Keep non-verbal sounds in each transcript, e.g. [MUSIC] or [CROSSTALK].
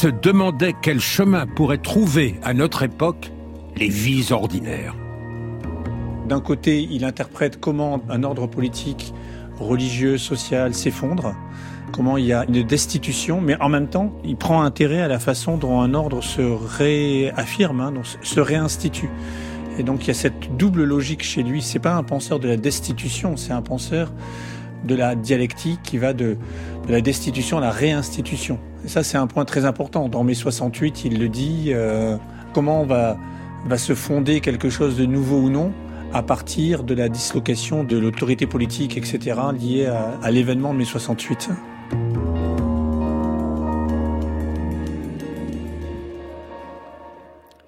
se demandait quel chemin pourrait trouver à notre époque les vies ordinaires. D'un côté, il interprète comment un ordre politique, religieux, social s'effondre, comment il y a une destitution, mais en même temps, il prend intérêt à la façon dont un ordre se réaffirme, hein, se réinstitue. Et donc il y a cette double logique chez lui. C'est pas un penseur de la destitution, c'est un penseur de la dialectique qui va de, la destitution à la réinstitution. Et ça, c'est un point très important. Dans mai 68, il le dit. Euh, comment va va se fonder quelque chose de nouveau ou non à partir de la dislocation de l'autorité politique, etc., liée à, à l'événement de mai 68.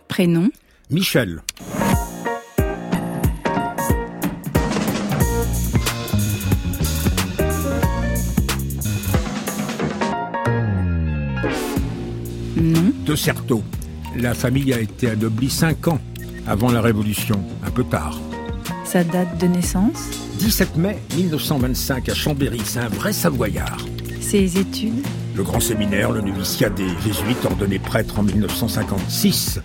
Prénom Michel. De Certeau. La famille a été anoblie cinq ans avant la Révolution, un peu tard. Sa date de naissance 17 mai 1925 à Chambéry, c'est un vrai savoyard. Ses études Le grand séminaire, le noviciat des jésuites ordonné prêtre en 1956.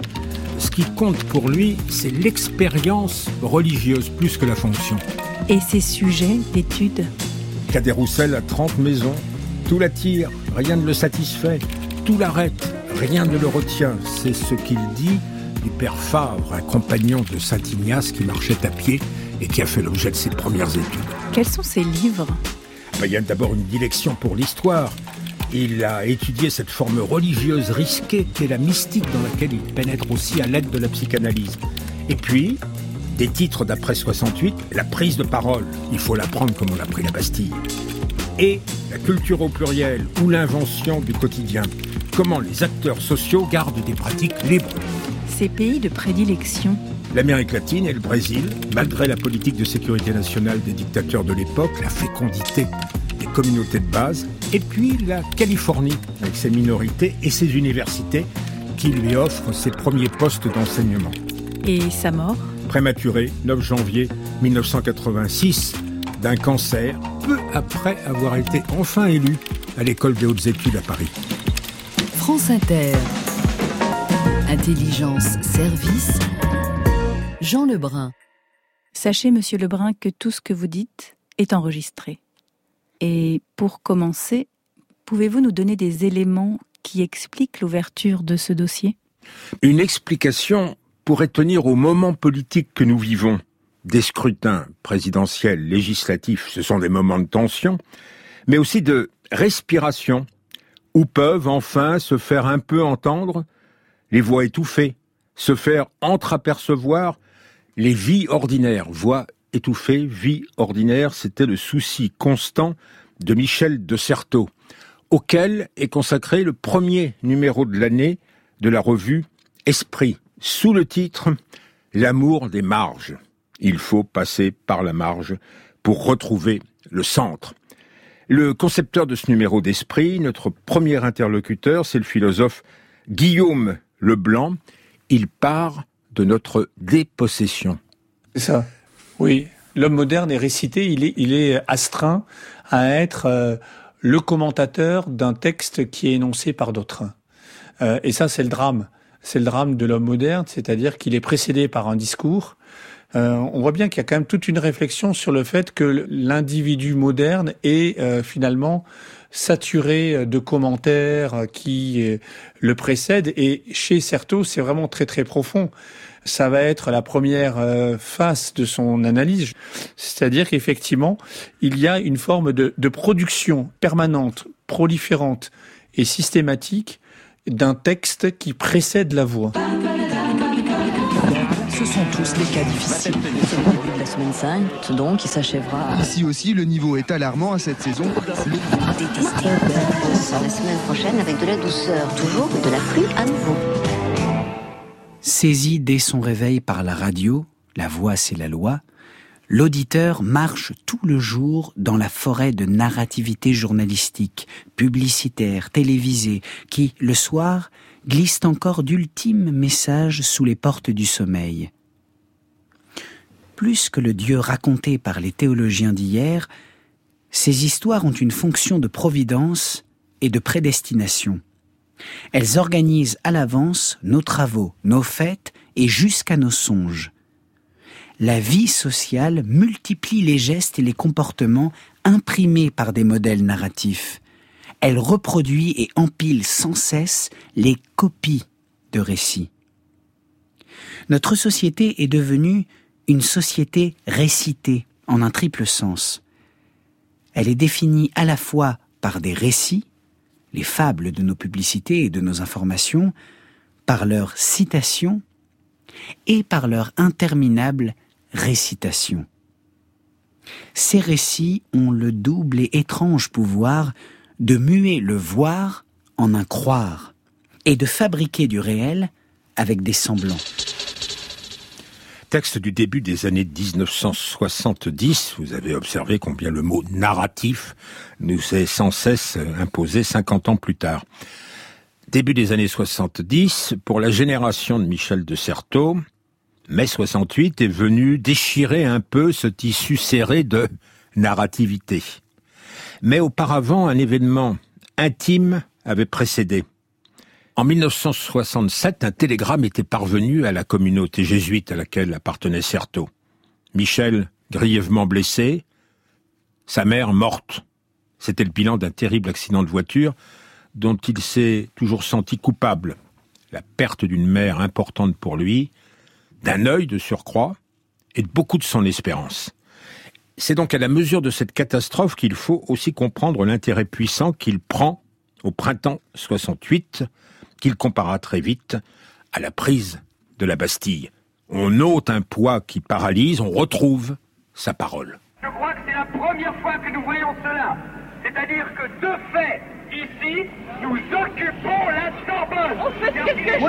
Ce qui compte pour lui, c'est l'expérience religieuse plus que la fonction. Et ses sujets d'études Cadet Roussel a 30 maisons, tout l'attire, rien ne le satisfait, tout l'arrête, rien ne le retient. C'est ce qu'il dit du père Favre, un compagnon de Saint Ignace qui marchait à pied et qui a fait l'objet de ses premières études. Quels sont ses livres ben, Il y a d'abord une dilection pour l'histoire. Il a étudié cette forme religieuse risquée qu'est la mystique dans laquelle il pénètre aussi à l'aide de la psychanalyse. Et puis, des titres d'après 68, la prise de parole, il faut la prendre comme on a pris la Bastille. Et la culture au pluriel ou l'invention du quotidien comment les acteurs sociaux gardent des pratiques libres. Ces pays de prédilection L'Amérique latine et le Brésil, malgré la politique de sécurité nationale des dictateurs de l'époque, la fécondité des communautés de base, et puis la Californie, avec ses minorités et ses universités, qui lui offrent ses premiers postes d'enseignement. Et sa mort Prématurée, 9 janvier 1986, d'un cancer, peu après avoir été enfin élu à l'école des hautes études à Paris. France Inter. Intelligence, service. Jean Lebrun. Sachez, monsieur Lebrun, que tout ce que vous dites est enregistré. Et pour commencer, pouvez-vous nous donner des éléments qui expliquent l'ouverture de ce dossier? Une explication pourrait tenir au moment politique que nous vivons. Des scrutins présidentiels, législatifs, ce sont des moments de tension, mais aussi de respiration où peuvent enfin se faire un peu entendre les voix étouffées, se faire entreapercevoir les vies ordinaires. Voix étouffées, vie ordinaire, c'était le souci constant de Michel de Certeau, auquel est consacré le premier numéro de l'année de la revue Esprit, sous le titre L'amour des marges. Il faut passer par la marge pour retrouver le centre. Le concepteur de ce numéro d'esprit, notre premier interlocuteur, c'est le philosophe Guillaume Leblanc. Il part de notre dépossession. C'est ça. Oui. L'homme moderne est récité, il est, il est astreint à être euh, le commentateur d'un texte qui est énoncé par d'autres. Euh, et ça, c'est le drame. C'est le drame de l'homme moderne, c'est-à-dire qu'il est précédé par un discours euh, on voit bien qu'il y a quand même toute une réflexion sur le fait que l'individu moderne est euh, finalement saturé de commentaires qui le précèdent. Et chez Certeau, c'est vraiment très très profond. Ça va être la première euh, face de son analyse, c'est-à-dire qu'effectivement, il y a une forme de, de production permanente, proliférante et systématique d'un texte qui précède la voix ce sont tous les cas difficiles. La semaine 5, donc, qui s'achèvera. Ici aussi, le niveau est alarmant à cette saison. La semaine prochaine avec de la douceur, toujours de la pluie à nouveau. Saisi dès son réveil par la radio, la voix c'est la loi, l'auditeur marche tout le jour dans la forêt de narrativité journalistique, publicitaire, télévisée, qui, le soir, glissent encore d'ultimes messages sous les portes du sommeil. Plus que le Dieu raconté par les théologiens d'hier, ces histoires ont une fonction de providence et de prédestination. Elles organisent à l'avance nos travaux, nos fêtes et jusqu'à nos songes. La vie sociale multiplie les gestes et les comportements imprimés par des modèles narratifs. Elle reproduit et empile sans cesse les copies de récits. Notre société est devenue une société récitée en un triple sens. Elle est définie à la fois par des récits, les fables de nos publicités et de nos informations, par leurs citations et par leur interminable récitation. Ces récits ont le double et étrange pouvoir de muer le voir en un croire et de fabriquer du réel avec des semblants. Texte du début des années 1970, vous avez observé combien le mot narratif nous est sans cesse imposé 50 ans plus tard. Début des années 70, pour la génération de Michel de Certeau, mai 68 est venu déchirer un peu ce tissu serré de narrativité. Mais auparavant, un événement intime avait précédé. En 1967, un télégramme était parvenu à la communauté jésuite à laquelle appartenait Certeau. Michel, grièvement blessé, sa mère morte. C'était le bilan d'un terrible accident de voiture dont il s'est toujours senti coupable. La perte d'une mère importante pour lui, d'un œil de surcroît, et de beaucoup de son espérance. C'est donc à la mesure de cette catastrophe qu'il faut aussi comprendre l'intérêt puissant qu'il prend au printemps 68 qu'il compara très vite à la prise de la Bastille. On ôte un poids qui paralyse, on retrouve sa parole. Je crois que c'est la première fois que nous voyons cela. C'est-à-dire que de fait, ici, nous occupons la Sorbonne. On fait quelque chose.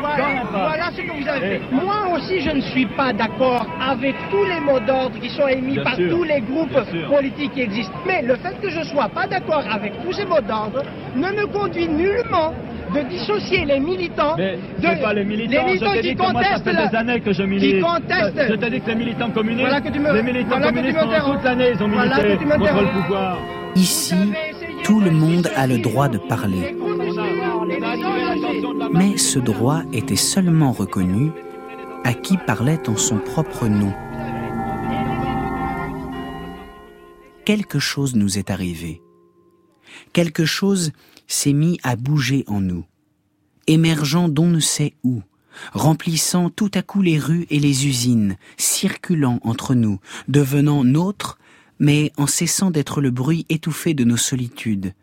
Voilà, voilà ce que vous avez fait. Moi aussi, je ne suis pas d'accord avec tous les mots d'ordre qui sont émis Bien par sûr. tous les groupes politiques qui existent. Mais le fait que je sois pas d'accord avec tous ces mots d'ordre ne me conduit nullement de dissocier les militants Mais de pas les militants, les militants je qui dit que moi ça contestent fait la- des années que je milite. qui contestent Je t'ai dit que les militants communistes, Voilà que tu me- les militants voilà que tu communistes pendant déranges. toute l'année ils ont Voilà milité que contre le pouvoir. Ici, tout le monde a le droit de parler. Mais ce droit était seulement reconnu à qui parlait en son propre nom. Quelque chose nous est arrivé. Quelque chose s'est mis à bouger en nous, émergeant d'on ne sait où, remplissant tout à coup les rues et les usines, circulant entre nous, devenant nôtre, mais en cessant d'être le bruit étouffé de nos solitudes.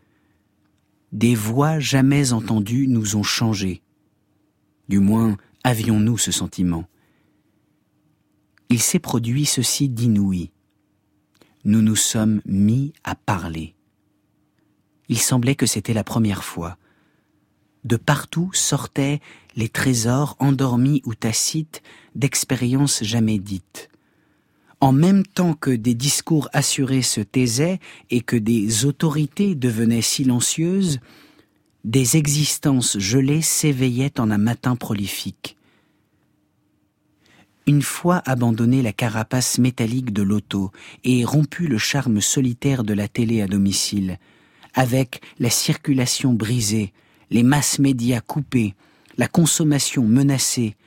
Des voix jamais entendues nous ont changé. Du moins, avions-nous ce sentiment. Il s'est produit ceci d'inouï. Nous nous sommes mis à parler. Il semblait que c'était la première fois. De partout sortaient les trésors endormis ou tacites d'expériences jamais dites. En même temps que des discours assurés se taisaient et que des autorités devenaient silencieuses, des existences gelées s'éveillaient en un matin prolifique. Une fois abandonné la carapace métallique de l'auto et rompu le charme solitaire de la télé à domicile, avec la circulation brisée, les masses médias coupées, la consommation menacée,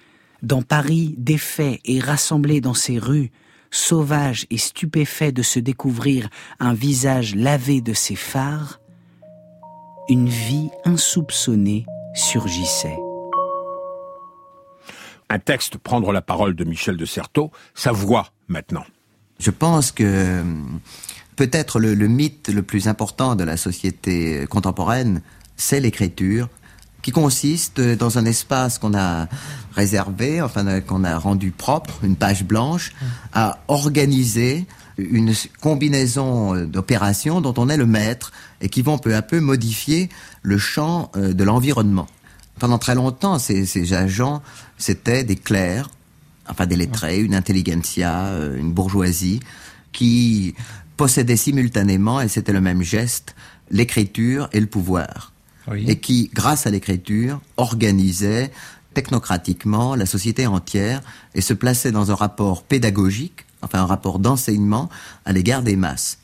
dans Paris défait et rassemblé dans ses rues, sauvage et stupéfait de se découvrir un visage lavé de ses phares, une vie insoupçonnée surgissait. Un texte, prendre la parole de Michel de Certeau, sa voix maintenant. Je pense que euh, peut-être le, le mythe le plus important de la société contemporaine, c'est l'écriture, qui consiste dans un espace qu'on a réservé, enfin qu'on a rendu propre, une page blanche, à organiser une combinaison euh, d'opérations dont on est le maître et qui vont peu à peu modifier le champ euh, de l'environnement. Pendant très longtemps, ces, ces agents, c'était des clercs, enfin des lettrés, une intelligentsia, euh, une bourgeoisie, qui possédaient simultanément, et c'était le même geste, l'écriture et le pouvoir. Oui. Et qui, grâce à l'écriture, organisaient technocratiquement la société entière et se plaçaient dans un rapport pédagogique, enfin un rapport d'enseignement à l'égard des masses.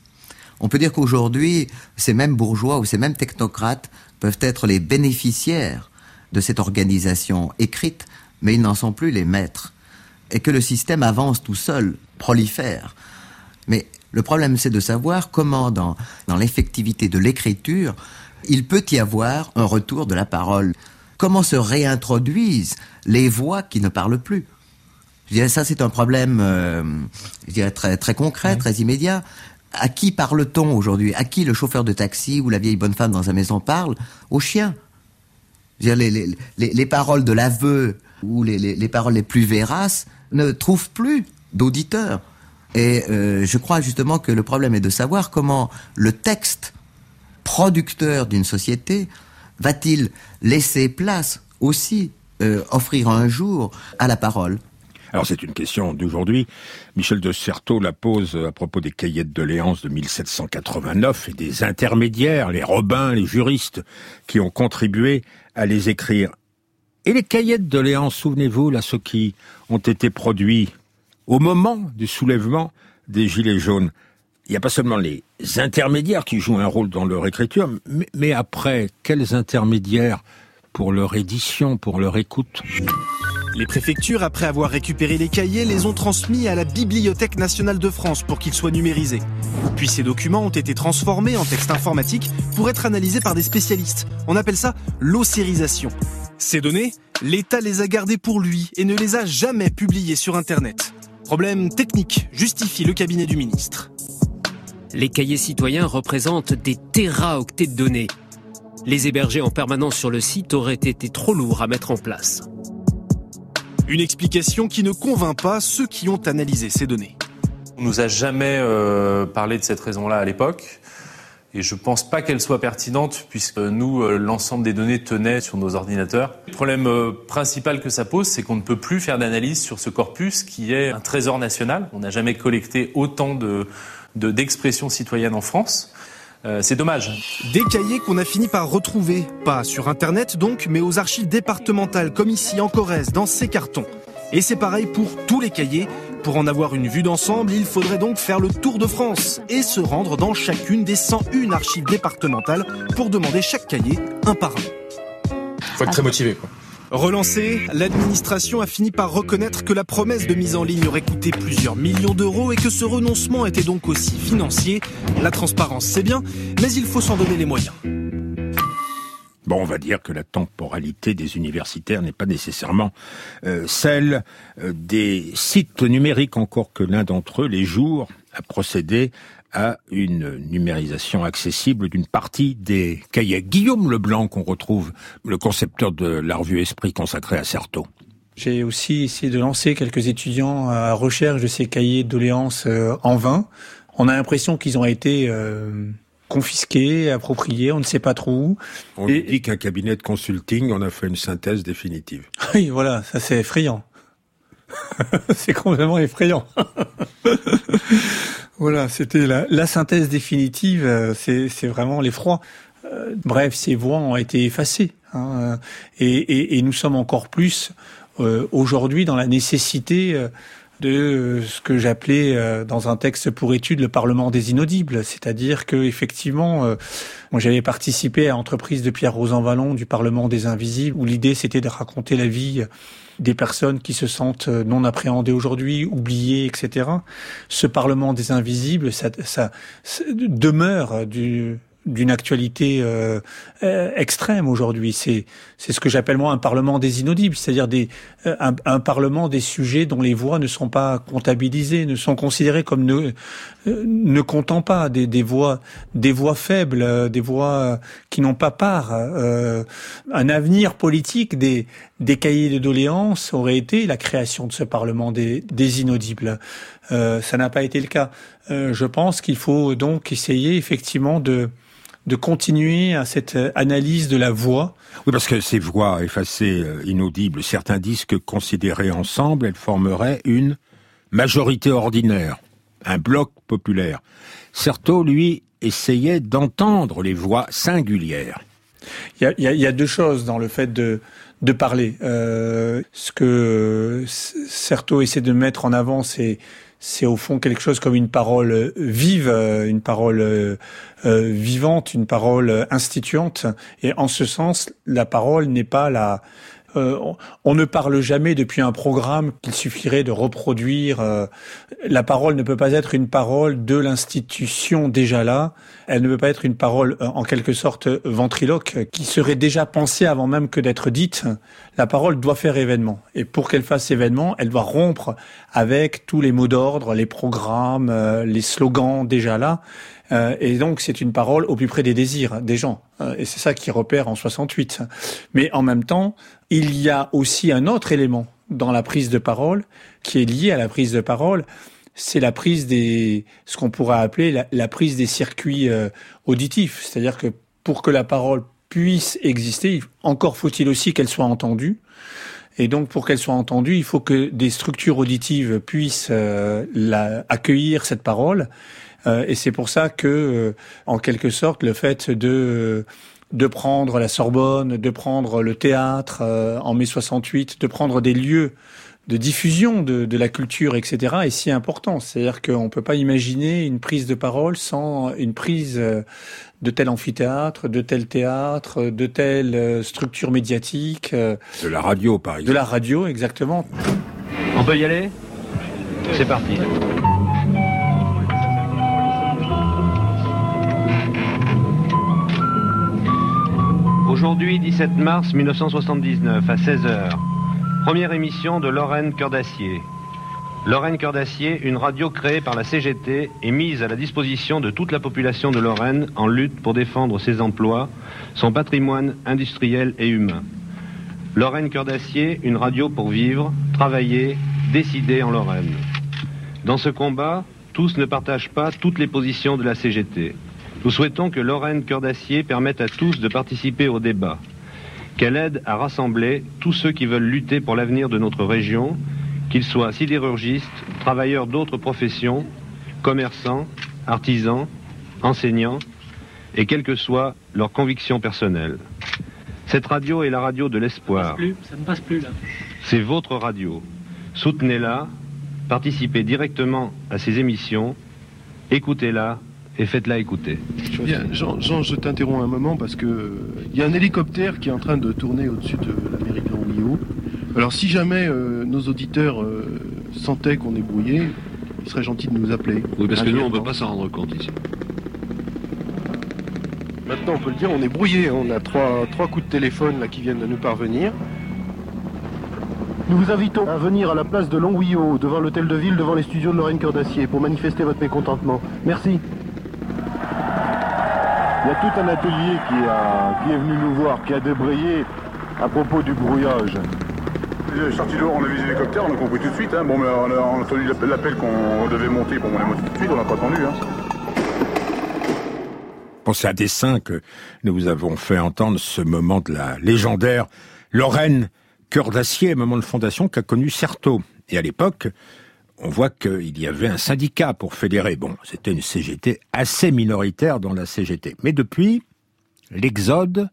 On peut dire qu'aujourd'hui, ces mêmes bourgeois ou ces mêmes technocrates peuvent être les bénéficiaires de cette organisation écrite, mais ils n'en sont plus les maîtres. Et que le système avance tout seul, prolifère. Mais le problème, c'est de savoir comment, dans, dans l'effectivité de l'écriture, il peut y avoir un retour de la parole. Comment se réintroduisent les voix qui ne parlent plus? Je dirais ça, c'est un problème, euh, je dirais très très concret, très immédiat. À qui parle-t-on aujourd'hui? À qui le chauffeur de taxi ou la vieille bonne femme dans sa maison parle? Au chien. Je veux dire, les, les, les, paroles de l'aveu ou les, les, paroles les plus véraces ne trouvent plus d'auditeurs. Et euh, je crois justement que le problème est de savoir comment le texte producteur d'une société va-t-il laisser place aussi, euh, offrir un jour à la parole? Alors c'est une question d'aujourd'hui. Michel de Certeau la pose à propos des cahiers de doléances de 1789 et des intermédiaires, les robins, les juristes, qui ont contribué à les écrire. Et les cahiers de doléances, souvenez-vous, là, ceux qui ont été produits au moment du soulèvement des Gilets jaunes, il n'y a pas seulement les intermédiaires qui jouent un rôle dans leur écriture, mais, après, quels intermédiaires pour leur édition, pour leur écoute? Les préfectures, après avoir récupéré les cahiers, les ont transmis à la Bibliothèque nationale de France pour qu'ils soient numérisés. Puis ces documents ont été transformés en texte informatique pour être analysés par des spécialistes. On appelle ça l'océrisation. Ces données, l'État les a gardées pour lui et ne les a jamais publiées sur Internet. Problème technique, justifie le cabinet du ministre. Les cahiers citoyens représentent des téraoctets de données. Les héberger en permanence sur le site aurait été trop lourd à mettre en place. Une explication qui ne convainc pas ceux qui ont analysé ces données. On nous a jamais euh, parlé de cette raison-là à l'époque. Et je pense pas qu'elle soit pertinente puisque nous, euh, l'ensemble des données tenaient sur nos ordinateurs. Le problème euh, principal que ça pose, c'est qu'on ne peut plus faire d'analyse sur ce corpus qui est un trésor national. On n'a jamais collecté autant de, d'expressions citoyennes en France. Euh, c'est dommage. Des cahiers qu'on a fini par retrouver, pas sur Internet donc, mais aux archives départementales, comme ici en Corrèze, dans ces cartons. Et c'est pareil pour tous les cahiers. Pour en avoir une vue d'ensemble, il faudrait donc faire le tour de France et se rendre dans chacune des 101 archives départementales pour demander chaque cahier un par un. Faut être très motivé, quoi. Relancée, l'administration a fini par reconnaître que la promesse de mise en ligne aurait coûté plusieurs millions d'euros et que ce renoncement était donc aussi financier. La transparence, c'est bien, mais il faut s'en donner les moyens. Bon, on va dire que la temporalité des universitaires n'est pas nécessairement euh, celle euh, des sites numériques, encore que l'un d'entre eux, les jours, a procédé à une numérisation accessible d'une partie des cahiers. Guillaume Leblanc, qu'on retrouve, le concepteur de la revue Esprit consacrée à Certeau. J'ai aussi essayé de lancer quelques étudiants à recherche de ces cahiers de doléances euh, en vain. On a l'impression qu'ils ont été confisqué, approprié, on ne sait pas trop où. On dit qu'un cabinet de consulting en a fait une synthèse définitive. Oui, voilà, ça c'est effrayant. [LAUGHS] c'est complètement effrayant. [LAUGHS] voilà, c'était la, synthèse définitive, euh, c'est vraiment l'effroi. Euh, bref, ces voix ont été effacées. Hein, et, nous sommes encore plus euh, aujourd'hui dans la nécessité de euh, ce que j'appelais euh, dans un texte pour étude le Parlement des inaudibles, c'est-à-dire que effectivement, euh, moi j'avais participé à l'entreprise de Pierre Rosan Vallon du Parlement des invisibles, où l'idée c'était de raconter la vie des personnes qui se sentent non appréhendées aujourd'hui, oubliées, etc. Ce Parlement des invisibles, ça, demeure du d'une actualité euh, euh, extrême aujourd'hui. C'est c'est ce que j'appelle moi un parlement des inaudibles, c'est-à-dire des euh, un, parlement des sujets dont les voix ne sont pas comptabilisées, ne sont considérées comme ne ne comptant pas des, des voix des voix faibles, des voix qui n'ont pas part. un avenir politique des des cahiers de doléances aurait été la création de ce parlement des des inaudibles. ça n'a pas été le cas. je pense qu'il faut donc essayer effectivement de de continuer à cette euh, analyse de la voix. Oui, parce que ces voix effacées, euh, inaudibles, certains disent que considérées ensemble, elles formeraient une majorité ordinaire, un bloc populaire. Certeau, lui, essayait d'entendre les voix singulières. Il y, a, deux choses dans le fait de, de parler. Euh, ce que Certeau essaie de mettre en avant, c'est c'est au fond quelque chose comme une parole vive, une parole vivante, une parole instituante. Et en ce sens, la parole n'est pas la euh, on ne parle jamais depuis un programme qu'il suffirait de reproduire. Euh, la parole ne peut pas être une parole de l'institution déjà là. Elle ne peut pas être une parole euh, en quelque sorte ventriloque qui serait déjà pensée avant même que d'être dite. La parole doit faire événement. Et pour qu'elle fasse événement, elle doit rompre avec tous les mots d'ordre, les programmes, les slogans déjà là. Euh, et donc c'est une parole au plus près des désirs des gens. Euh, et c'est ça qui repère en 68. Mais en même temps, il y a aussi un autre élément dans la prise de parole qui est lié à la prise de parole. C'est la prise des, ce qu'on pourrait appeler la, prise des circuits euh, auditifs. C'est-à-dire que pour que la parole puisse exister, encore faut-il aussi qu'elle soit entendue. Et donc, pour qu'elle soit entendue, il faut que des structures auditives puissent accueillir cette parole et c'est pour ça que, euh, en quelque sorte, le fait de de prendre la Sorbonne, de prendre le théâtre euh, en mai 68, de prendre des lieux de diffusion de, de, la culture, etc., est si important. C'est-à-dire qu'on ne peut pas imaginer une prise de parole sans une prise de tel amphithéâtre, de tel théâtre, de telle structure médiatique. De la radio, par exemple. De la radio, exactement. On peut y aller? C'est parti. Aujourd'hui, 17 mars 1979, à 16h. Première émission de Lorraine Cœur d'Acier. Lorraine Cœur d'Acier, une radio créée par la CGT et mise à la disposition de toute la population de Lorraine en lutte pour défendre ses emplois, son patrimoine industriel et humain. Lorraine Cœur d'Acier, une radio pour vivre, travailler, décider en Lorraine. Dans ce combat, tous ne partagent pas toutes les positions de la CGT. Nous souhaitons que Lorraine Cœur d'Acier permette à tous de participer au débat, qu'elle aide à rassembler tous ceux qui veulent lutter pour l'avenir de notre région, qu'ils soient sidérurgistes, travailleurs d'autres professions, commerçants, artisans, enseignants, et quelles que soient leurs convictions personnelles. Cette radio est la radio de l'espoir. Ça ne passe plus là. C'est votre radio. Soutenez-la, participez directement à ses émissions, écoutez-la et faites-la écouter. Bien, Jean, je t'interromps un moment parce que il y a un hélicoptère qui est en train de tourner au-dessus de l'Amérique Longuillot. Alors si jamais euh, nos auditeurs euh, sentaient qu'on est brouillé, il serait gentil de nous appeler. Oui, parce que nous, on ne peut pas s'en rendre compte ici. Maintenant, on peut le dire, on est brouillé. On a trois, trois coups de téléphone là, qui viennent de nous parvenir. Nous vous invitons à venir à la place de Longouillot, devant l'hôtel de ville, devant les studios de Lorraine Cœur d'Acier, pour manifester votre mécontentement. Merci. Il y a tout un atelier qui, est venu nous voir, qui a débrayé à propos du brouillage. Sorti dehors, on a vu les hélicoptères, on a compris tout de suite. Hein. Bon, mais on a, entendu l'appel qu'on devait monter, bon, on est monté tout de suite, on n'a pas attendu. Hein. Bon, c'est à dessein que nous vous avons fait entendre ce moment de la légendaire Lorraine, cœur d'acier, moment de fondation qu'a connu Certeau. Et à l'époque, on voit qu'il y avait un syndicat pour fédérer. Bon, c'était une CGT assez minoritaire dans la CGT. Mais depuis, l'exode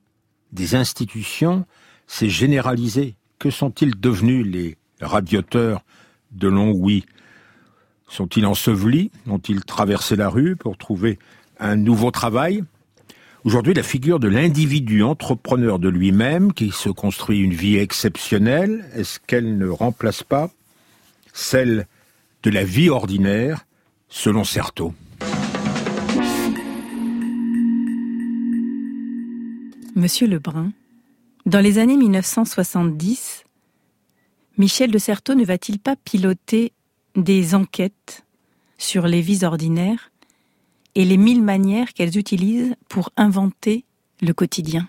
des institutions s'est généralisé. Que sont-ils devenus les radioteurs de Longwy Sont-ils ensevelis? Ont-ils traversé la rue pour trouver un nouveau travail? Aujourd'hui, la figure de l'individu entrepreneur de lui-même qui se construit une vie exceptionnelle, est-ce qu'elle ne remplace pas celle de la vie ordinaire, selon Certeau. Monsieur Lebrun, dans les années 1970, Michel de Certeau ne va-t-il pas piloter des enquêtes sur les vies ordinaires et les mille manières qu'elles utilisent pour inventer le quotidien?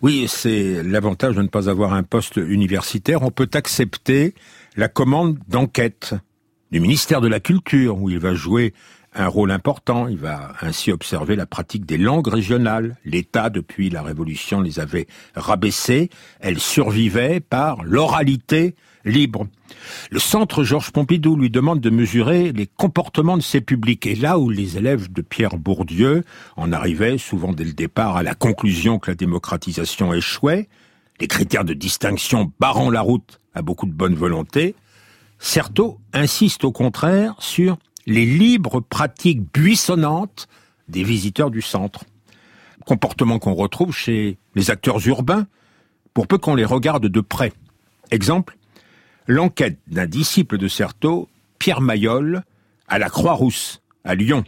Oui, c'est l'avantage de ne pas avoir un poste universitaire. On peut accepter la commande d'enquête du ministère de la Culture, où il va jouer un rôle important. Il va ainsi observer la pratique des langues régionales. L'État, depuis la Révolution, les avait rabaissées. Elles survivaient par l'oralité libre. Le centre Georges Pompidou lui demande de mesurer les comportements de ses publics. Et là où les élèves de Pierre Bourdieu en arrivaient souvent dès le départ à la conclusion que la démocratisation échouait, les critères de distinction barrant la route à beaucoup de bonne volonté, Certeau insiste au contraire sur les libres pratiques buissonnantes des visiteurs du centre. Comportement qu'on retrouve chez les acteurs urbains, pour peu qu'on les regarde de près. Exemple, l'enquête d'un disciple de Certeau, Pierre Mayol, à la Croix-Rousse, à Lyon,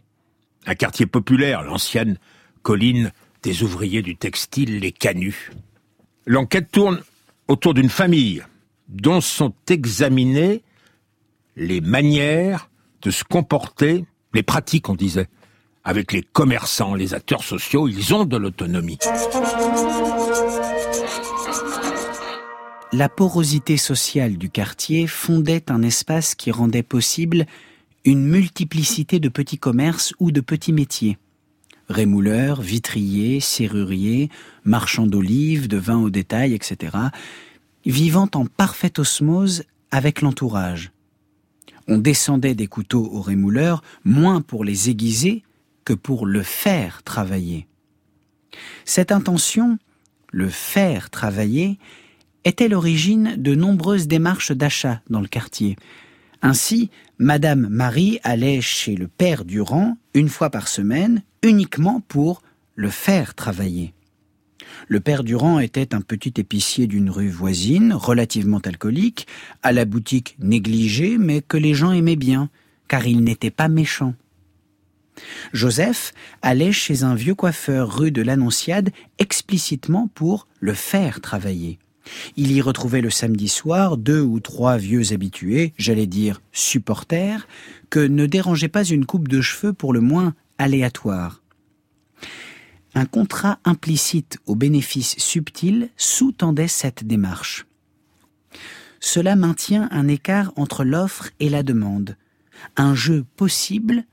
un quartier populaire, l'ancienne colline des ouvriers du textile, les Canuts. L'enquête tourne autour d'une famille dont sont examinées les manières de se comporter, les pratiques, on disait, avec les commerçants, les acteurs sociaux, ils ont de l'autonomie. La porosité sociale du quartier fondait un espace qui rendait possible une multiplicité de petits commerces ou de petits métiers. Rémouleurs, vitriers, serruriers, marchands d'olives, de vin au détail, etc., vivant en parfaite osmose avec l'entourage. On descendait des couteaux aux rémouleurs moins pour les aiguiser que pour le faire travailler. Cette intention, le faire travailler, était l'origine de nombreuses démarches d'achat dans le quartier. Ainsi, Madame Marie allait chez le père Durand une fois par semaine uniquement pour le faire travailler. Le père Durand était un petit épicier d'une rue voisine, relativement alcoolique, à la boutique négligée, mais que les gens aimaient bien, car il n'était pas méchant. Joseph allait chez un vieux coiffeur rue de l'Annonciade explicitement pour le faire travailler. Il y retrouvait le samedi soir deux ou trois vieux habitués, j'allais dire supporters, que ne dérangeait pas une coupe de cheveux pour le moins aléatoire. Un contrat implicite au bénéfice subtil sous-tendait cette démarche. Cela maintient un écart entre l'offre et la demande, un jeu possible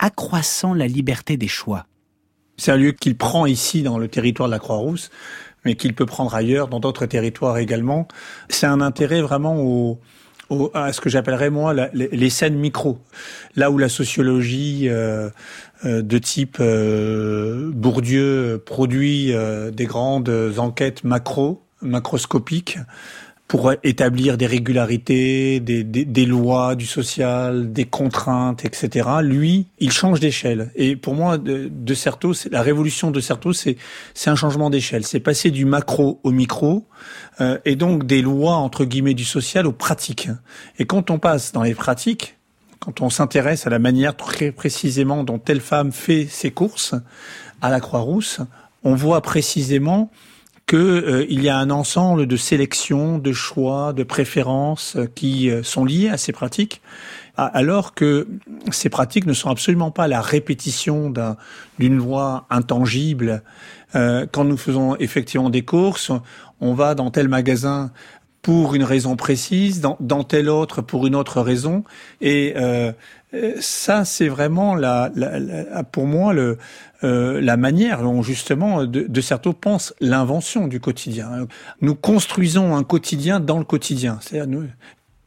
accroissant la liberté des choix. C'est un lieu qu'il prend ici dans le territoire de la Croix-Rousse, mais qu'il peut prendre ailleurs, dans d'autres territoires également. C'est un intérêt vraiment à ce que j'appellerais moi les, scènes micro, là où la sociologie euh, de type euh, Bourdieu produit des grandes enquêtes macro, macroscopiques pour établir des régularités, des, des, des, lois du social, des contraintes, etc. Lui, il change d'échelle. Et pour moi, de, de Certeau, la révolution de Certeau, c'est c'est un changement d'échelle. C'est passer du macro au micro, euh, et donc des lois entre guillemets du social aux pratiques. Et quand on passe dans les pratiques, quand on s'intéresse à la manière très précisément dont telle femme fait ses courses à la Croix-Rousse, on voit précisément qu'il euh, y a un ensemble de sélections, de choix, de préférences euh, qui euh, sont liées à ces pratiques, alors que ces pratiques ne sont absolument pas la répétition d'une loi intangible. quand nous faisons effectivement des courses, on va dans tel magasin pour une raison précise, dans, dans tel autre pour une autre raison, et ça, c'est vraiment la, la, pour moi le, euh, la manière dont justement de, de Certeau pense l'invention du quotidien. Nous construisons un quotidien dans le quotidien. C'est-à-dire,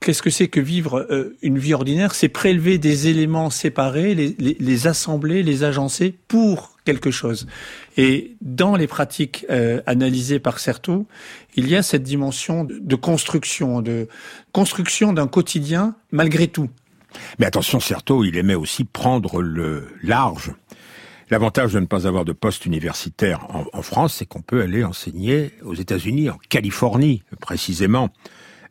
qu'est-ce que c'est que vivre euh, une vie ordinaire? C'est prélever des éléments séparés, les, les, les, assembler, les agencer pour quelque chose. Et dans les pratiques euh, analysées par Certeau, il y a cette dimension de, de construction, de construction d'un quotidien malgré tout. Mais attention, Certeau, il aimait aussi prendre le large. L'avantage de ne pas avoir de poste universitaire en, France, c'est qu'on peut aller enseigner aux États-Unis, en Californie précisément.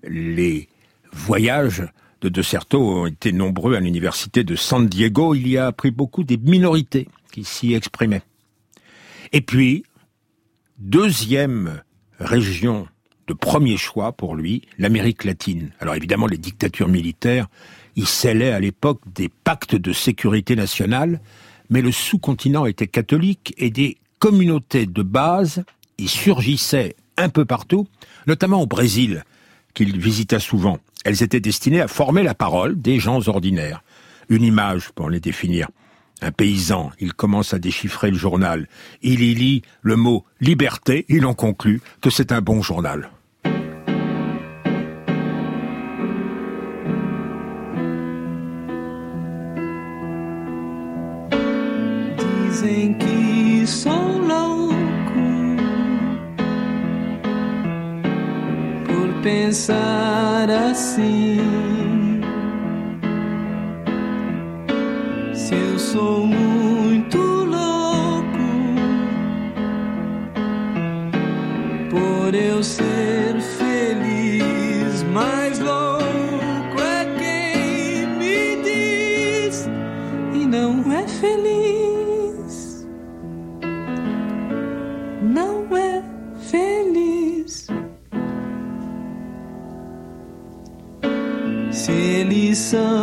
Les voyages de De Certeau ont été nombreux à l'université de San Diego. Il y a appris beaucoup des minorités qui s'y exprimaient. Et puis, deuxième région de premier choix pour lui, l'Amérique latine. Alors évidemment, les dictatures militaires il scellait à l'époque des pactes de sécurité nationale, mais le sous-continent était catholique et des communautés de base y surgissaient un peu partout, notamment au Brésil, qu'il visita souvent. Elles étaient destinées à former la parole des gens ordinaires. Une image pour les définir. Un paysan, il commence à déchiffrer le journal. Il y lit le mot liberté, il en conclut que c'est un bon journal. pensar assim. Se eu sou sun.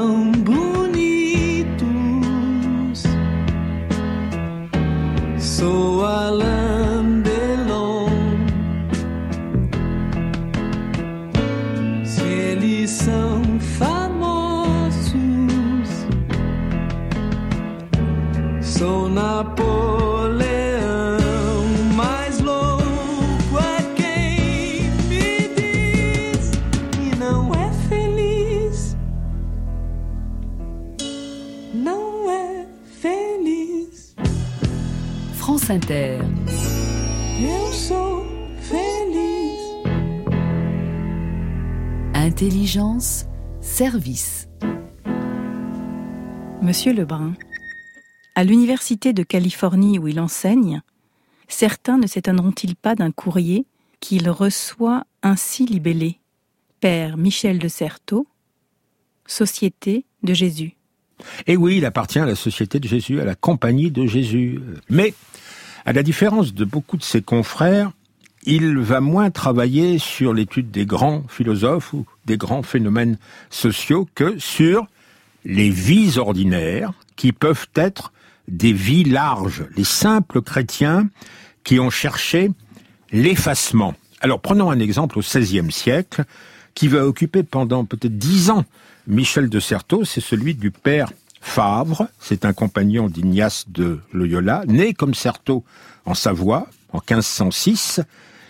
Não é feliz. France Inter. Eu sou feliz. Intelligence, service. Monsieur Lebrun, à l'université de Californie où il enseigne, certains ne s'étonneront-ils pas d'un courrier qu'il reçoit ainsi libellé Père Michel de Certeau, Société de Jésus. Et oui, il appartient à la Société de Jésus, à la Compagnie de Jésus. Mais, à la différence de beaucoup de ses confrères, il va moins travailler sur l'étude des grands philosophes ou des grands phénomènes sociaux que sur les vies ordinaires qui peuvent être des vies larges, les simples chrétiens qui ont cherché l'effacement. Alors prenons un exemple au XVIe siècle qui va occuper pendant peut-être dix ans Michel de Certeau, c'est celui du père Favre, c'est un compagnon d'Ignace de Loyola, né comme Certeau en Savoie en 1506.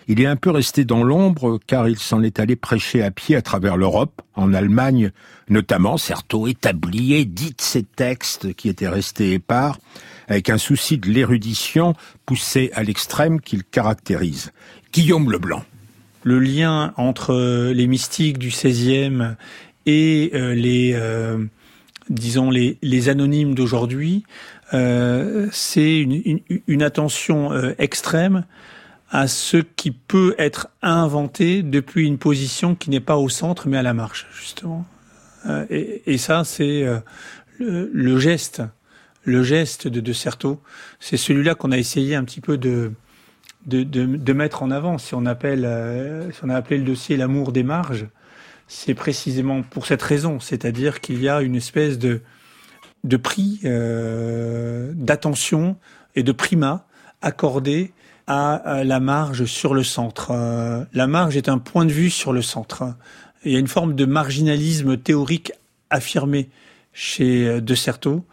Il est un peu resté dans l'ombre car il s'en est allé prêcher à pied à travers l'Europe, en Allemagne notamment. Certeau établit, édite ses textes qui étaient restés épars, avec un souci de l'érudition poussé à l'extrême qu'il caractérise. Guillaume Leblanc. Le lien entre les mystiques du XVIe et euh, les, euh, disons, les, les anonymes d'aujourd'hui, euh, c'est une, une, une, attention euh, extrême à ce qui peut être inventé depuis une position qui n'est pas au centre mais à la marge, justement. Euh, et, et, ça, c'est le, le, geste, le geste de De Certeau. C'est celui-là qu'on a essayé un petit peu de, de, de, de, mettre en avant. Si on appelle, si on a appelé le dossier l'amour des marges, c'est précisément pour cette raison, c'est-à-dire qu'il y a une espèce de, de prix euh, d'attention et de primat accordé à, la marge sur le centre. Euh, la marge est un point de vue sur le centre. Il y a une forme de marginalisme théorique affirmé chez De Certeau,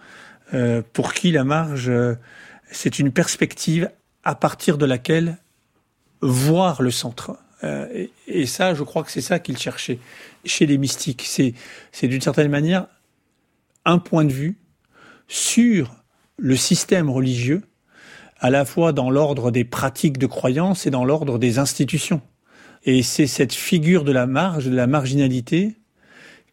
euh, pour qui la marge, c'est une perspective à partir de laquelle voir le centre. Euh, et, ça, je crois que c'est ça qu'il cherchait chez les mystiques. C'est, c'est d'une certaine manière un point de vue sur le système religieux, à la fois dans l'ordre des pratiques de croyance et dans l'ordre des institutions. Et c'est cette figure de la marge, de la marginalité,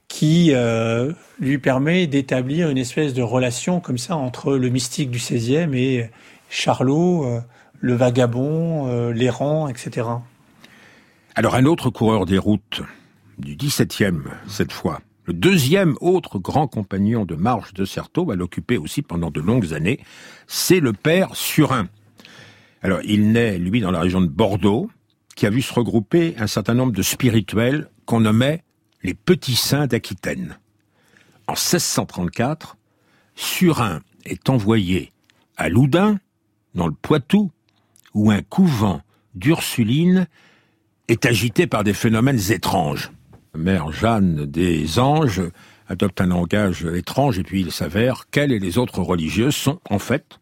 qui euh, lui permet d'établir une espèce de relation comme ça entre le mystique du XVIe et Charlot, euh, le vagabond, euh, l'errant, etc. Alors un autre coureur des routes, du 17e cette fois, le deuxième autre grand compagnon de marche de Certeau va l'occuper aussi pendant de longues années, c'est le père Surin. Alors il naît, lui, dans la région de Bordeaux, qui a vu se regrouper un certain nombre de spirituels qu'on nommait les petits saints d'Aquitaine. En 1634, Surin est envoyé à Loudun, dans le Poitou, où un couvent d'Ursulines est agité par des phénomènes étranges. Mère Jeanne des Anges adopte un langage étrange et puis il s'avère qu'elle et les autres religieuses sont en fait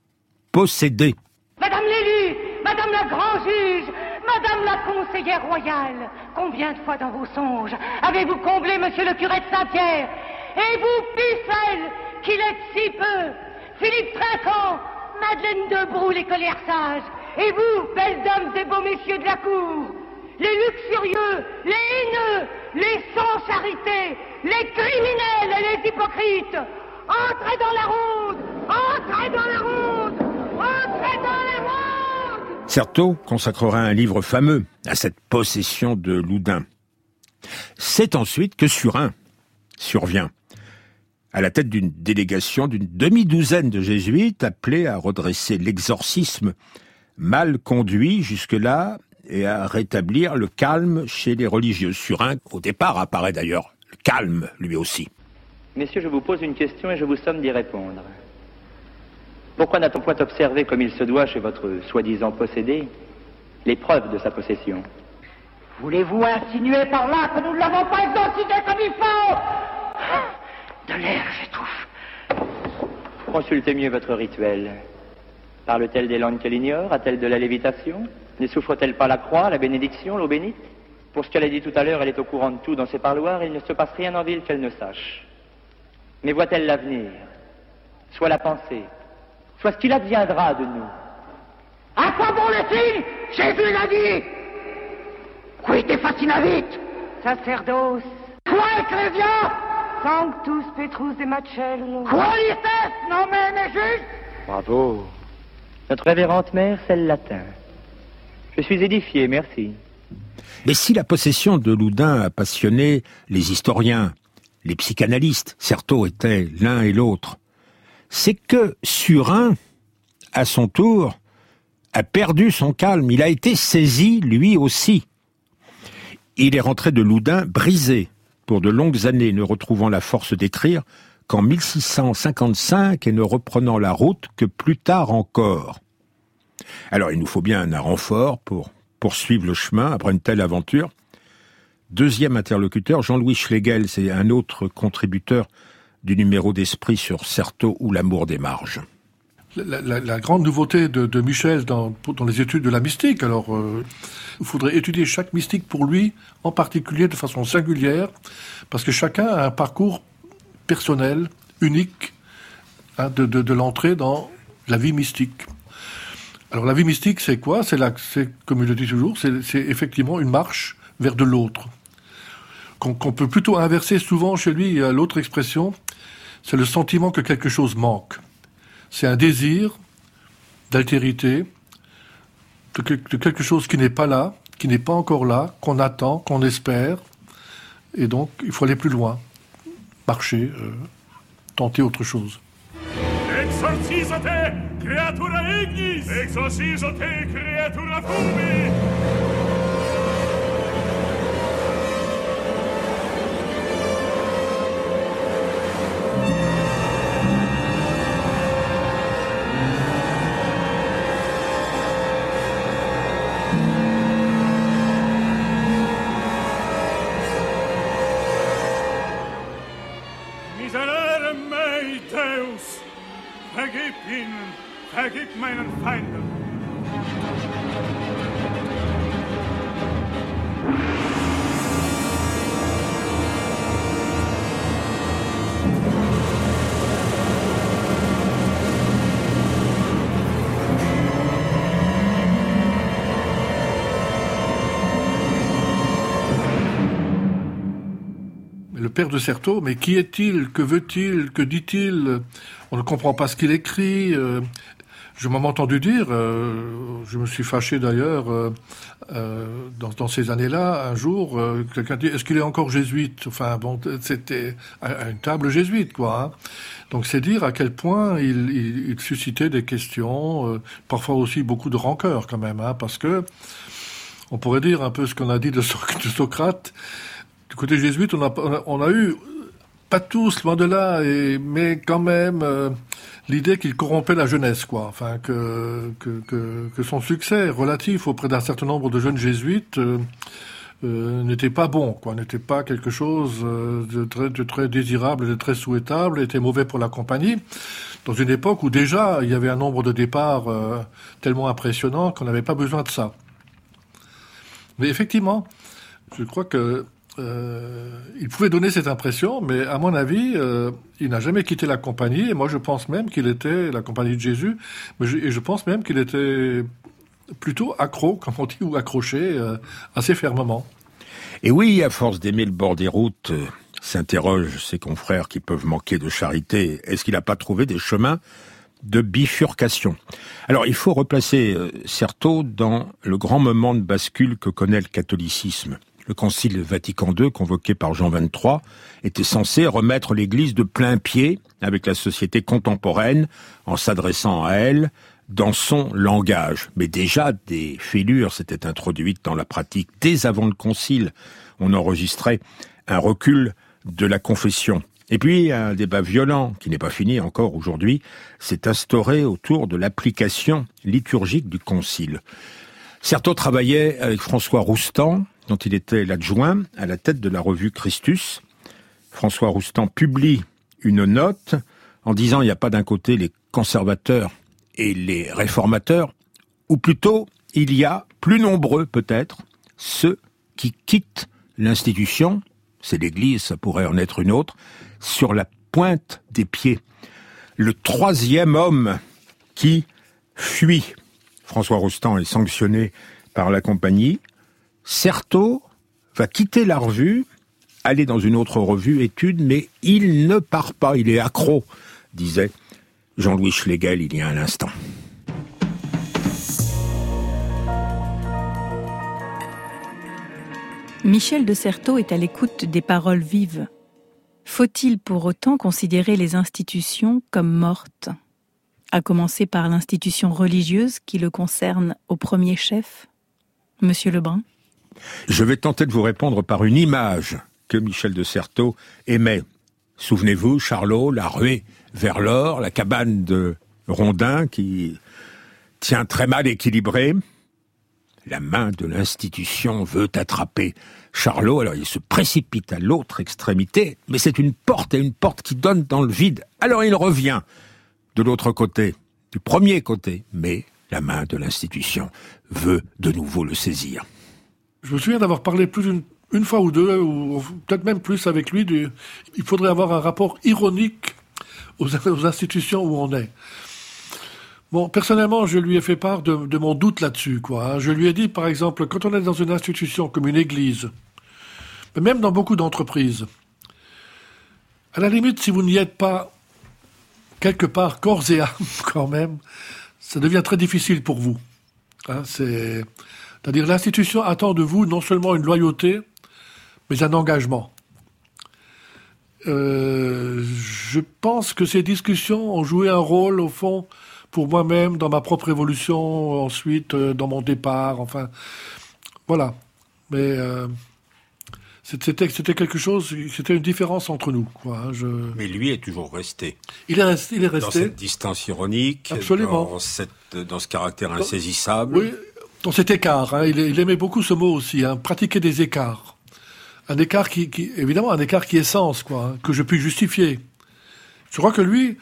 possédées. Madame l'élu, Madame la grand-juge, Madame la conseillère royale, combien de fois dans vos songes avez-vous comblé Monsieur le curé de Saint-Pierre? Et vous, Pucelle, qui l'êtes si peu Philippe Trinquant, Madeleine Debroux, les collières sages Et vous, belles dames et beaux messieurs de la cour les luxurieux, les haineux, les sans charité, les criminels et les hypocrites. Entrez dans la ronde, Entrez dans les rondes Entrez dans les rondes Certeau consacrera un livre fameux à cette possession de Loudun. C'est ensuite que Surin survient, à la tête d'une délégation d'une demi-douzaine de jésuites appelés à redresser l'exorcisme mal conduit jusque-là et à rétablir le calme chez les religieux. Surin, au départ, apparaît d'ailleurs calme lui aussi. Messieurs, je vous pose une question et je vous somme d'y répondre. Pourquoi n'a-t-on point observé comme il se doit chez votre soi-disant possédé les preuves de sa possession? Voulez-vous insinuer par là que nous ne l'avons pas identifié comme il faut? De l'air, j'étouffe. Consultez mieux votre rituel. Parle-t-elle des langues qu'elle ignore? A-t-elle de la lévitation? Ne souffre-t-elle pas la croix, la bénédiction, l'eau bénite? Pour ce qu'elle a dit tout à l'heure, elle est au courant de tout dans ses parloirs et il ne se passe rien en ville qu'elle ne sache. Mais voit-elle l'avenir? Soit la pensée, soit ce qu'il adviendra de nous. À quoi bon le signe Jésus l'a dit Quid fascinavit Sacerdos. Quoi ecclesia? Sanctus Petrus de Macello. Qualitas nomen juge Bravo. Notre révérente mère, c'est le latin. Je suis édifié, merci. Mais si la possession de Loudun a passionné les historiens, les psychanalystes, Certeau était l'un et l'autre, c'est que Surin, à son tour, a perdu son calme. Il a été saisi, lui aussi. Il est rentré de Loudun brisé pour de longues années, ne retrouvant la force d'écrire qu'en 1655 et ne reprenant la route que plus tard encore. Alors il nous faut bien un renfort pour poursuivre le chemin après une telle aventure. Deuxième interlocuteur, Jean-Louis Schlegel, c'est un autre contributeur du numéro d'esprit sur Certeau ou l'amour des marges. La, grande nouveauté de, Michel dans, les études de la mystique, alors euh, il faudrait étudier chaque mystique pour lui, en particulier de façon singulière, parce que chacun a un parcours personnel, unique, hein, de l'entrée dans la vie mystique. Alors la vie mystique, c'est quoi? C'est comme je le dis toujours, c'est effectivement une marche vers de l'autre. Qu'on qu peut plutôt inverser souvent chez lui, l'autre expression, c'est le sentiment que quelque chose manque. C'est un désir d'altérité, de, de, quelque chose qui n'est pas là, qui n'est pas encore là, qu'on attend, qu'on espère, et donc il faut aller plus loin, marcher, euh, tenter autre chose. Exorcizo te, creatura ignis! Exorcizo te, creatura fumi! Vergib ihnen, vergib meinen Feinden. le père de Certeau, mais qui est-il? Que veut-il? Que dit-il? On ne comprend pas ce qu'il écrit. Euh, je m'en entendu dire, euh, je me suis fâché d'ailleurs euh, euh, dans, dans, ces années-là. Un jour, euh, quelqu'un dit Est-ce qu'il est encore jésuite? Enfin, bon, c'était à, une table jésuite, quoi. Hein. Donc, c'est dire à quel point il, il, il suscitait des questions, euh, parfois aussi beaucoup de rancœur, quand même, hein, parce que on pourrait dire un peu ce qu'on a dit de, de Socrate. Du côté jésuite, on a, on a eu pas tous, loin de là, mais quand même euh, l'idée qu'il corrompait la jeunesse, quoi. Enfin, que, que, que, que son succès relatif auprès d'un certain nombre de jeunes jésuites euh, euh, n'était pas bon, quoi. N'était pas quelque chose de très, de très désirable, de très souhaitable, était mauvais pour la compagnie. Dans une époque où déjà il y avait un nombre de départs tellement impressionnant qu'on n'avait pas besoin de ça. Mais effectivement, je crois que euh, il pouvait donner cette impression, mais à mon avis, euh, il n'a jamais quitté la compagnie. Et moi, je pense même qu'il était la compagnie de Jésus. Et je pense même qu'il était plutôt accro, comme on dit, ou accroché euh, assez fermement. Et oui, à force d'aimer le bord des routes, s'interrogent ses confrères qui peuvent manquer de charité. Est-ce qu'il n'a pas trouvé des chemins de bifurcation? Alors il faut replacer Certeau dans le grand moment de bascule que connaît le catholicisme. Le Concile Vatican II, convoqué par Jean XXIII, était censé remettre l'Église de plein pied avec la société contemporaine en s'adressant à elle dans son langage. Mais déjà, des fêlures s'étaient introduites dans la pratique. Dès avant le Concile, on enregistrait un recul de la confession. Et puis, un débat violent, qui n'est pas fini encore aujourd'hui, s'est instauré autour de l'application liturgique du Concile. Certeau travaillait avec François Roustan, dont il était l'adjoint, à la tête de la revue Christus. François Roustan publie une note en disant il n'y a pas d'un côté les conservateurs et les réformateurs, ou plutôt il y a, plus nombreux peut-être, ceux qui quittent l'institution, c'est l'Église, ça pourrait en être une autre, sur la pointe des pieds. Le troisième homme qui fuit. François Rostand est sanctionné par la compagnie. Certeau va quitter la revue, aller dans une autre revue, étude, mais il ne part pas, il est accro, disait Jean-Louis Schlegel il y a un instant. Michel de Certeau est à l'écoute des paroles vives. Faut-il pour autant considérer les institutions comme mortes? À commencer par l'institution religieuse qui le concerne au premier chef Monsieur Lebrun Je vais tenter de vous répondre par une image que Michel de Certeau aimait. Souvenez-vous, Charlot, la ruée vers l'or, la cabane de Rondin qui tient très mal équilibrée. La main de l'institution veut attraper Charlot, alors il se précipite à l'autre extrémité, mais c'est une porte et une porte qui donne dans le vide. Alors il revient de l'autre côté, du premier côté, mais la main de l'institution veut de nouveau le saisir. Je me souviens d'avoir parlé plus d'une une fois ou deux, ou peut-être même plus avec lui, il faudrait avoir un rapport ironique [LAUGHS] aux, institutions où on est. Bon, personnellement, je lui ai fait part de, mon doute là-dessus, hein. Je lui ai dit, par exemple, quand on est dans une institution comme une église, mais même dans beaucoup d'entreprises, à la limite, si vous n'y êtes pas quelque part corps et âme, [LAUGHS] quand même, ça devient très difficile pour vous. Hein, c'est, c'est-à-dire, l'institution attend de vous non seulement une loyauté, mais un engagement. Euh, je pense que ces discussions ont joué un rôle, au fond, pour moi-même, dans ma propre évolution, ensuite, euh, dans mon départ, enfin, voilà. Mais euh, c'était, quelque chose, c'était une différence entre nous. Quoi, hein, je... Mais lui est toujours resté. Il est resté. Il est resté. Dans cette distance ironique, Absolument. Dans, cette, dans ce caractère insaisissable. Oui, dans cet écart. Hein, il, aimait beaucoup ce mot aussi, hein, pratiquer des écarts. Un écart qui, qui, évidemment, un écart qui est sens, quoi, hein, que je puis justifier. Je crois que lui,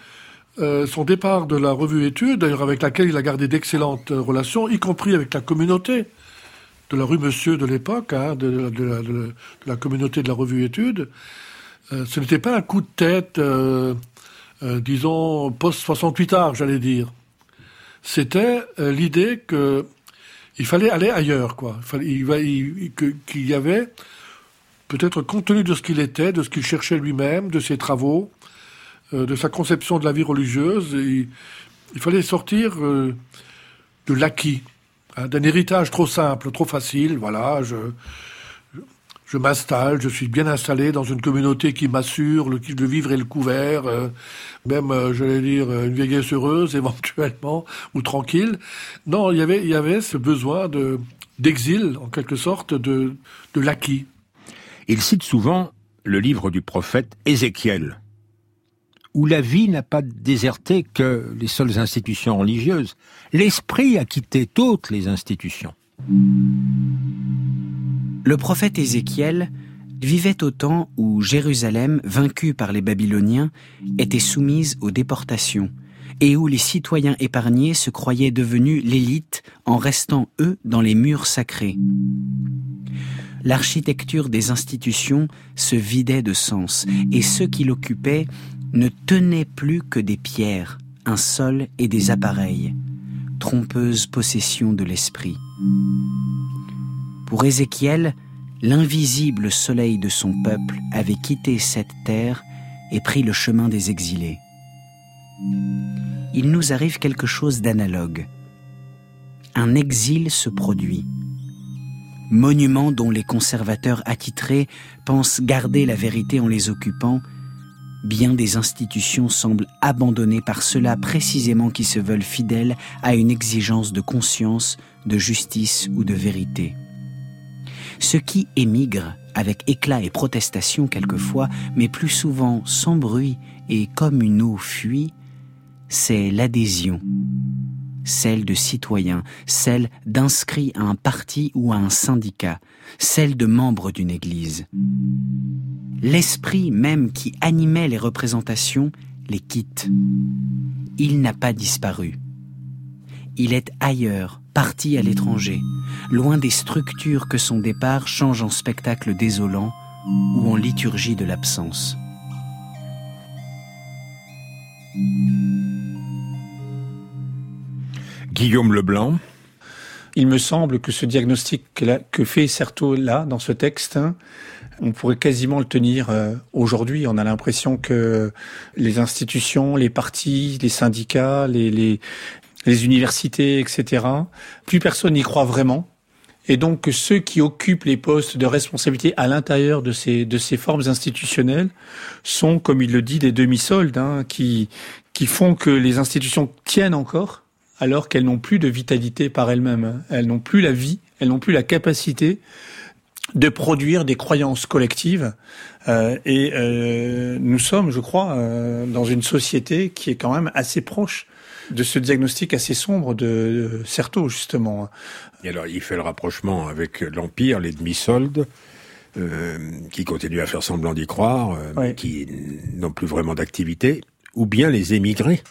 euh, son départ de la revue Études, d'ailleurs avec laquelle il a gardé d'excellentes relations, y compris avec la communauté de la rue Monsieur de l'époque, hein, de, de, de, la communauté de la revue Études, euh, ce n'était pas un coup de tête, euh, disons, post-68 art, j'allais dire. C'était l'idée que il fallait aller ailleurs, quoi. Il, fallait, il, il, qu'il y avait peut-être compte tenu de ce qu'il était, de ce qu'il cherchait lui-même, de ses travaux, euh, de sa conception de la vie religieuse. Il, il fallait sortir euh, de l'acquis, hein, d'un héritage trop simple, trop facile. Voilà, je, je, m'installe, je suis bien installé dans une communauté qui m'assure le, vivre et le couvert, euh, même, j'allais dire, une vieillesse heureuse [LAUGHS] éventuellement, ou tranquille. Non, il y avait, ce besoin de d'exil, en quelque sorte, de, de l'acquis. Il cite souvent le livre du prophète Ézéchiel, où la vie n'a pas déserté que les seules institutions religieuses. L'esprit a quitté toutes les institutions. Le prophète Ézéchiel vivait au temps où Jérusalem, vaincue par les Babyloniens, était soumise aux déportations et où les citoyens épargnés se croyaient devenus l'élite en restant, eux, dans les murs sacrés l'architecture des institutions se vidait de sens et ceux qui l'occupaient ne tenaient plus que des pierres, un sol et des appareils, trompeuse possession de l'esprit. Pour Ézéchiel, l'invisible soleil de son peuple avait quitté cette terre et pris le chemin des exilés. il nous arrive quelque chose d'analogue. Un exil se produit. Monument dont les conservateurs attitrés pensent garder la vérité en les occupant, bien des institutions semblent abandonnées par ceux-là précisément qui se veulent fidèles à une exigence de conscience, de justice ou de vérité. Ceux qui émigrent, avec éclat et protestation quelquefois, mais plus souvent sans bruit et comme une eau fuit, c'est l'adhésion, celle de citoyens, celle d'inscrits à un parti ou à un syndicat, celle de membres d'une église. L'esprit même qui animait les représentations les quitte. Il n'a pas disparu. Il est ailleurs, parti à l'étranger, loin des structures que son départ change en spectacle désolant ou en liturgie de l'absence. Guillaume Leblanc. Il me semble que ce diagnostic que, fait Certeau là, dans ce texte, hein, on pourrait quasiment le tenir euh, aujourd'hui. On a l'impression que les institutions, les partis, les syndicats, les, les, les universités, etc., plus personne n'y croit vraiment. Et donc ceux qui occupent les postes de responsabilité à l'intérieur de ces, de ces formes institutionnelles sont, comme il le dit, des demi-soldes hein, qui, qui font que les institutions tiennent encore alors qu'elles n'ont plus de vitalité par elles-mêmes. Elles n'ont plus la vie, elles n'ont plus la capacité de produire des croyances collectives. Euh, et euh, nous sommes, je crois, euh, dans une société qui est quand même assez proche de ce diagnostic assez sombre de, de Certeau, justement. Et alors, il fait le rapprochement avec l'Empire, les demi-soldes, euh, qui continuent à faire semblant d'y croire, euh, mais qui n'ont plus vraiment d'activité, ou bien les émigrés.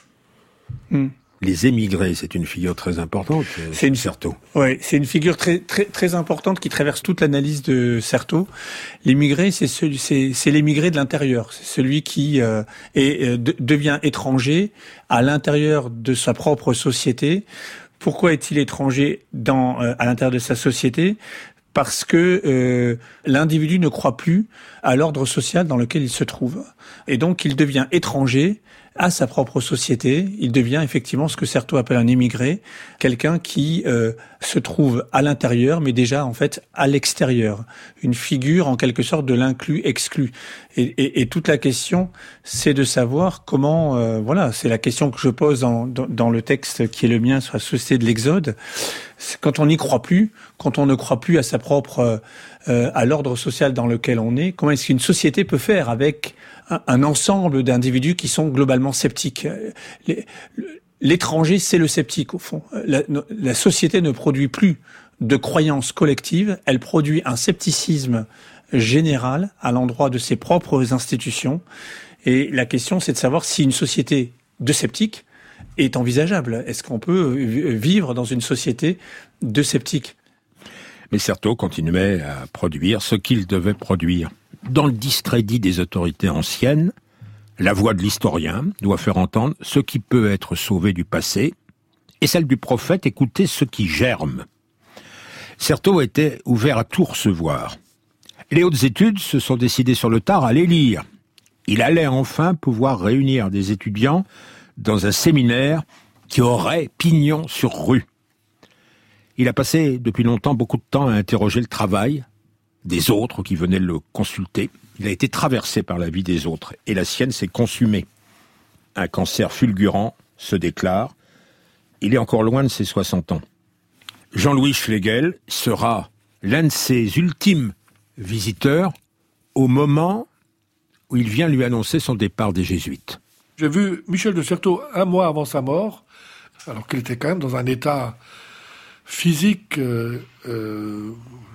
Hmm. Les émigrés, c'est une figure très importante. euh, C'est une- Certeau. Oui, c'est une figure très très très importante qui traverse toute l'analyse de Certeau. L'émigré, c'est celui, c'est c'est l'émigré de l'intérieur, c'est celui qui euh, est, euh, de- devient étranger à l'intérieur de sa propre société. Pourquoi est-il étranger dans euh, à l'intérieur de sa société? Parce que euh, l'individu ne croit plus à l'ordre social dans lequel il se trouve. Et donc il devient étranger à sa propre société, il devient effectivement ce que Certeau appelle un émigré, quelqu'un qui euh, se trouve à l'intérieur, mais déjà en fait à l'extérieur, une figure en quelque sorte de l'inclus exclu. Et, et, et toute la question, c'est de savoir comment, euh, voilà, c'est la question que je pose dans, dans, dans le texte qui est le mien sur la société de l'Exode. Quand on n'y croit plus, quand on ne croit plus à sa propre, euh, à l'ordre social dans lequel on est, comment est-ce qu'une société peut faire avec un, ensemble d'individus qui sont globalement sceptiques? Les- L'étranger, c'est le sceptique au fond. La, la société ne produit plus de croyances collectives, elle produit un scepticisme général à l'endroit de ses propres institutions. Et la question, c'est de savoir si une société de sceptiques est envisageable. Est-ce qu'on peut vi- vivre dans une société de sceptiques? Mais Certeau continuait à produire ce qu'il devait produire. Dans le discrédit des autorités anciennes, la voix de l'historien doit faire entendre ce qui peut être sauvé du passé, et celle du prophète écouter ce qui germe. Certeau était ouvert à tout recevoir. Les hautes études se sont décidées sur le tard à les lire. Il allait enfin pouvoir réunir des étudiants dans un séminaire qui aurait pignon sur rue. Il a passé depuis longtemps beaucoup de temps à interroger le travail des autres qui venaient le consulter. Il a été traversé par la vie des autres et la sienne s'est consumée. Un cancer fulgurant se déclare. Il est encore loin de ses 60 ans. Jean-Louis Schlegel sera l'un de ses ultimes visiteurs au moment où il vient lui annoncer son départ des Jésuites. J'ai vu Michel de Certeau un mois avant sa mort, alors qu'il était quand même dans un état physique. euh, euh,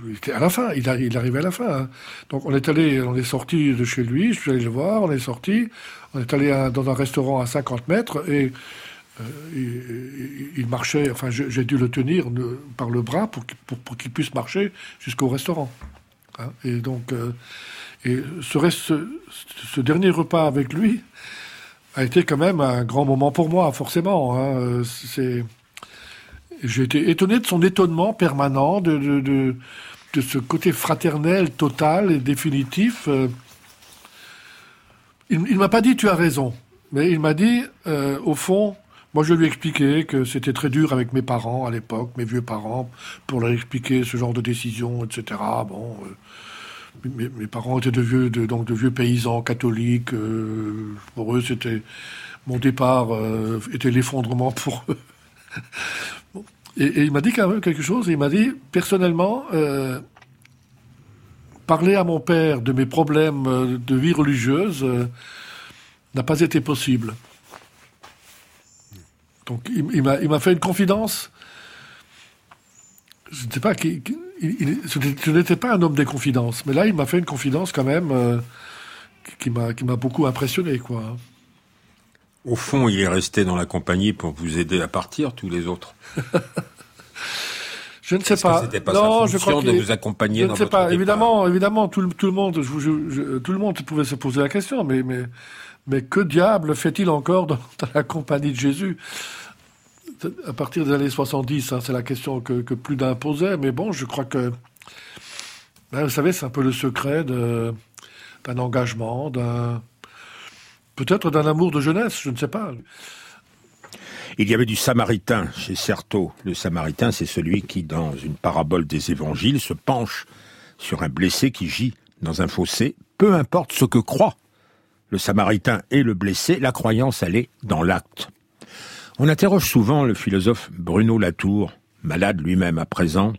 il était à la fin, il, arri- il arrivait à la fin. hein. Donc on est allé, on est sorti de chez lui, je suis allé le voir, on est sorti, on est allé dans un restaurant à 50 mètres et euh, il, marchait, enfin j'ai dû le tenir par le bras pour, qu'il- puisse marcher jusqu'au restaurant. hein. Et donc, et ce, reste- ce dernier repas avec lui, a été quand même un grand moment pour moi, forcément. hein. C'est, j'ai été étonné de son étonnement permanent, de, de, de, ce côté fraternel, total et définitif. Euh, Il, il m'a pas dit tu as raison, mais il m'a dit euh, au fond, Moi, je lui ai expliqué que c'était très dur avec mes parents à l'époque, mes vieux parents, pour leur expliquer ce genre de décision, etc. Bon, euh, mes, parents étaient de vieux, donc de vieux paysans catholiques. euh, pour eux, c'était mon départ euh, était l'effondrement pour eux. [LAUGHS] Et, il m'a dit quand même quelque chose. Il m'a dit personnellement. euh, Parler à mon père de mes problèmes euh, de vie religieuse n'a pas été possible. Donc il, m'a fait une confidence. Je ne sais pas, qui- il- il- ce n'était- pas un homme des confidences, mais là il m'a fait une confidence quand même euh, qui- m'a qui m'a beaucoup impressionné quoi. Au fond, il est resté dans la compagnie pour vous aider à partir, tous les autres. [LAUGHS] Je ne sais Est-ce que pas. c'était pas non, sa je crois de vous accompagner Je dans ne sais votre pas. départ Évidemment, évidemment, tout le, tout le monde, je, vous- je- je- tout le monde pouvait se poser la question, mais, mais, mais que diable fait-il encore dans, dans la compagnie de Jésus? À partir des années 70, hein, c'est la question que, plus d'un posait, mais bon, je crois que, ben, vous savez, c'est un peu le secret d'un engagement, d'un peut-être d'un amour de jeunesse, je ne sais pas. Il y avait du samaritain chez Certeau. Le samaritain, c'est celui qui, dans une parabole des évangiles, se penche sur un blessé qui gît dans un fossé, peu importe ce que croit le samaritain et le blessé, la croyance, elle est dans l'acte. On interroge souvent le philosophe Bruno Latour, malade lui-même à présent,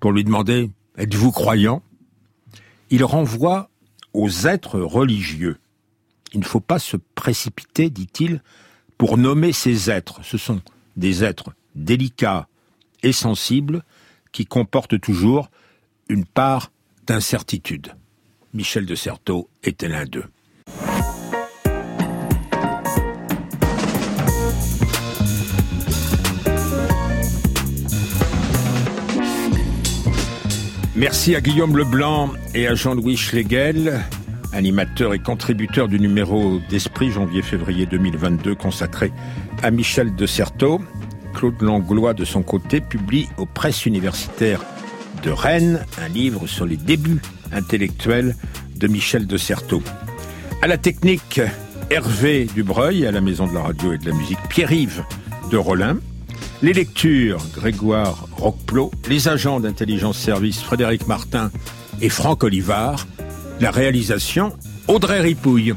pour lui demander Êtes-vous croyant? Il renvoie aux êtres religieux. Il ne faut pas se précipiter, dit-il, pour nommer ces êtres. Ce sont des êtres délicats et sensibles qui comportent toujours une part d'incertitude. Michel de Certeau était l'un d'eux. Merci à Guillaume Leblanc et à Jean-Louis Schlegel, animateur et contributeur du numéro d'Esprit janvier-février 2022 consacré à Michel de Certeau. Claude Langlois, de son côté, publie aux presses universitaires de Rennes un livre sur les débuts intellectuels de Michel de Certeau. À la technique, Hervé Dubreuil, à la Maison de la Radio et de la Musique, Pierre-Yves de Rollin. Les lectures, Grégoire Roqueplot. Les agents d'intelligence service, Frédéric Martin et Franck Olivard. La réalisation, Audrey Ripouille.